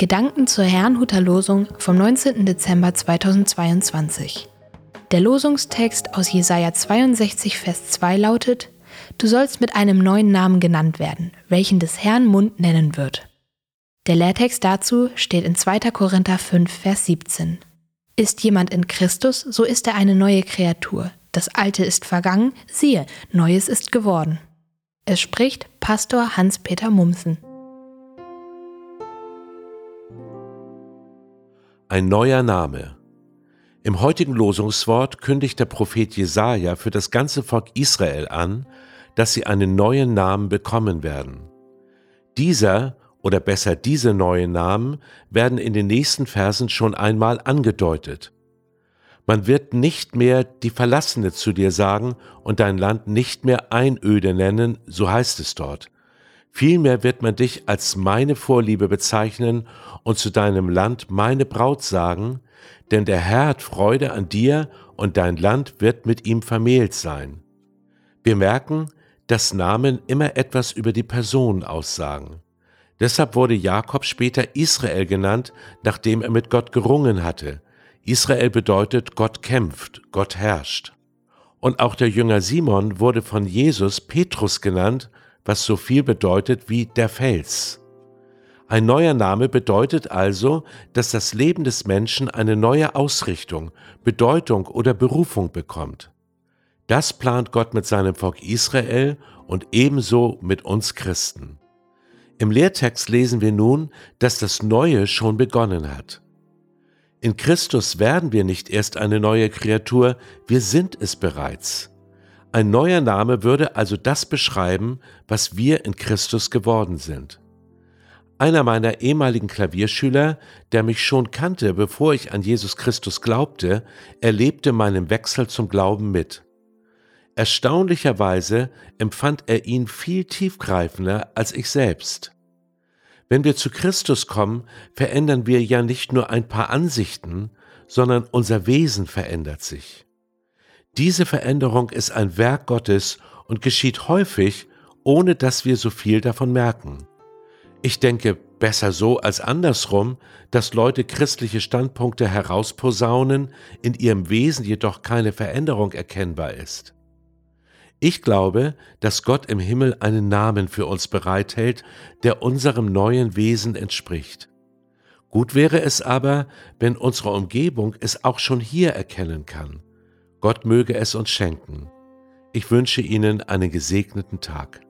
Gedanken zur Herrnhuter Losung vom 19. Dezember 2022. Der Losungstext aus Jesaja 62, Vers 2 lautet: Du sollst mit einem neuen Namen genannt werden, welchen des Herrn Mund nennen wird. Der Lehrtext dazu steht in 2. Korinther 5, Vers 17. Ist jemand in Christus, so ist er eine neue Kreatur. Das Alte ist vergangen, siehe, Neues ist geworden. Es spricht Pastor Hans-Peter Mumsen. Ein neuer Name. Im heutigen Losungswort kündigt der Prophet Jesaja für das ganze Volk Israel an, dass sie einen neuen Namen bekommen werden. Dieser oder besser diese neuen Namen werden in den nächsten Versen schon einmal angedeutet. Man wird nicht mehr die Verlassene zu dir sagen und dein Land nicht mehr Einöde nennen, so heißt es dort. Vielmehr wird man dich als meine Vorliebe bezeichnen und zu deinem Land meine Braut sagen, denn der Herr hat Freude an dir und dein Land wird mit ihm vermählt sein. Wir merken, dass Namen immer etwas über die Person aussagen. Deshalb wurde Jakob später Israel genannt, nachdem er mit Gott gerungen hatte. Israel bedeutet Gott kämpft, Gott herrscht. Und auch der Jünger Simon wurde von Jesus Petrus genannt, was so viel bedeutet wie der Fels. Ein neuer Name bedeutet also, dass das Leben des Menschen eine neue Ausrichtung, Bedeutung oder Berufung bekommt. Das plant Gott mit seinem Volk Israel und ebenso mit uns Christen. Im Lehrtext lesen wir nun, dass das Neue schon begonnen hat. In Christus werden wir nicht erst eine neue Kreatur, wir sind es bereits. Ein neuer Name würde also das beschreiben, was wir in Christus geworden sind. Einer meiner ehemaligen Klavierschüler, der mich schon kannte, bevor ich an Jesus Christus glaubte, erlebte meinen Wechsel zum Glauben mit. Erstaunlicherweise empfand er ihn viel tiefgreifender als ich selbst. Wenn wir zu Christus kommen, verändern wir ja nicht nur ein paar Ansichten, sondern unser Wesen verändert sich. Diese Veränderung ist ein Werk Gottes und geschieht häufig, ohne dass wir so viel davon merken. Ich denke, besser so als andersrum, dass Leute christliche Standpunkte herausposaunen, in ihrem Wesen jedoch keine Veränderung erkennbar ist. Ich glaube, dass Gott im Himmel einen Namen für uns bereithält, der unserem neuen Wesen entspricht. Gut wäre es aber, wenn unsere Umgebung es auch schon hier erkennen kann. Gott möge es uns schenken. Ich wünsche Ihnen einen gesegneten Tag.